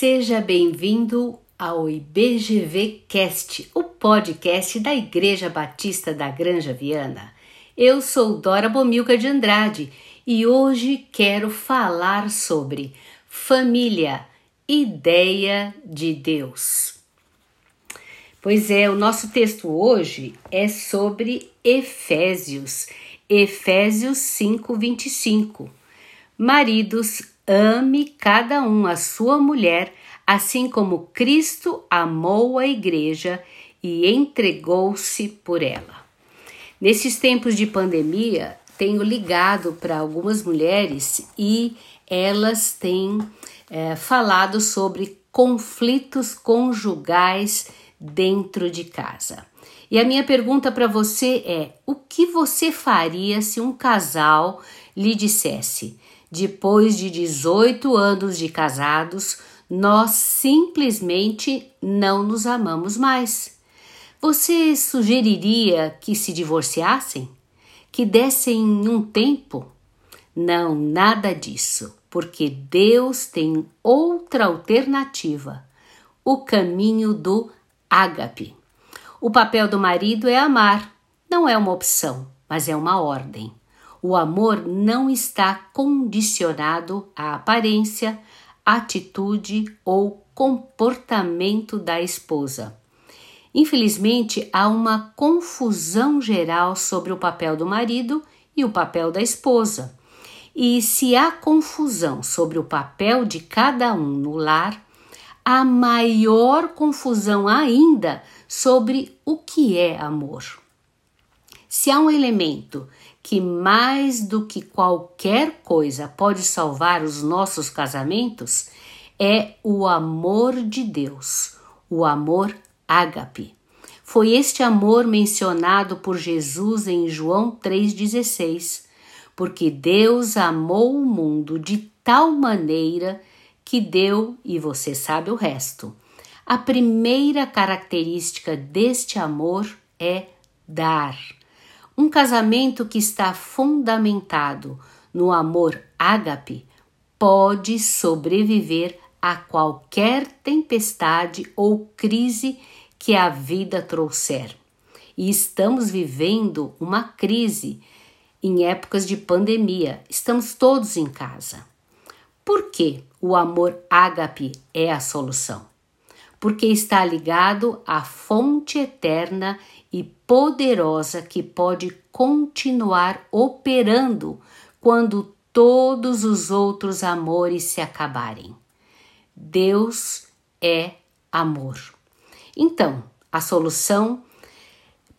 Seja bem-vindo ao IBGV Cast, o podcast da Igreja Batista da Granja Viana. Eu sou Dora Bomilca de Andrade e hoje quero falar sobre família, ideia de Deus. Pois é, o nosso texto hoje é sobre Efésios, Efésios 5:25. Maridos, ame cada um a sua mulher, assim como Cristo amou a igreja e entregou-se por ela. Nesses tempos de pandemia, tenho ligado para algumas mulheres e elas têm é, falado sobre conflitos conjugais dentro de casa. E a minha pergunta para você é: o que você faria se um casal lhe dissesse, depois de 18 anos de casados, nós simplesmente não nos amamos mais? Você sugeriria que se divorciassem? Que dessem um tempo? Não, nada disso, porque Deus tem outra alternativa: o caminho do ágape. O papel do marido é amar, não é uma opção, mas é uma ordem. O amor não está condicionado à aparência, atitude ou comportamento da esposa. Infelizmente, há uma confusão geral sobre o papel do marido e o papel da esposa. E se há confusão sobre o papel de cada um no lar, há maior confusão ainda sobre o que é amor. Se há um elemento que mais do que qualquer coisa pode salvar os nossos casamentos, é o amor de Deus, o amor ágape. Foi este amor mencionado por Jesus em João 3,16, porque Deus amou o mundo de tal maneira que deu e você sabe o resto. A primeira característica deste amor é dar. Um casamento que está fundamentado no amor ágape pode sobreviver a qualquer tempestade ou crise que a vida trouxer. E estamos vivendo uma crise em épocas de pandemia. Estamos todos em casa. Por que o amor ágape é a solução? Porque está ligado à fonte eterna e poderosa que pode continuar operando quando todos os outros amores se acabarem. Deus é amor. Então, a solução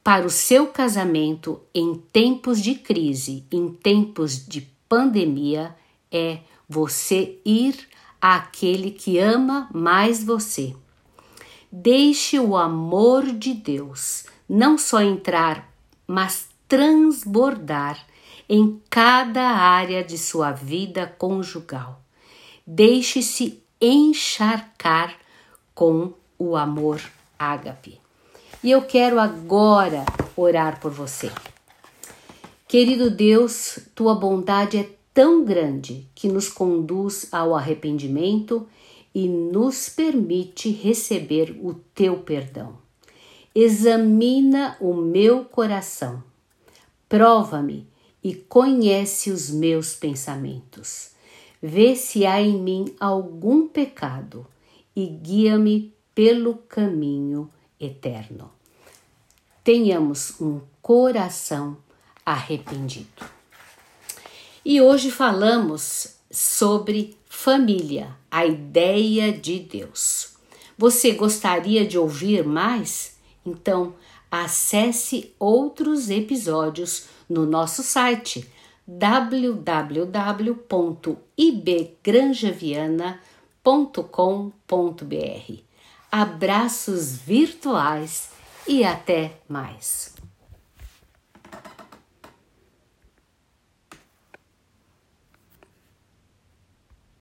para o seu casamento em tempos de crise, em tempos de pandemia, é você ir àquele que ama mais você. Deixe o amor de Deus não só entrar, mas transbordar em cada área de sua vida conjugal. Deixe-se encharcar com o amor ágape. E eu quero agora orar por você. Querido Deus, tua bondade é tão grande que nos conduz ao arrependimento e nos permite receber o teu perdão. Examina o meu coração, prova-me e conhece os meus pensamentos. Vê se há em mim algum pecado e guia-me pelo caminho eterno. Tenhamos um coração arrependido. E hoje falamos sobre família, a ideia de Deus. Você gostaria de ouvir mais? Então, acesse outros episódios no nosso site www.ibgranjaviana.com.br. Abraços virtuais e até mais!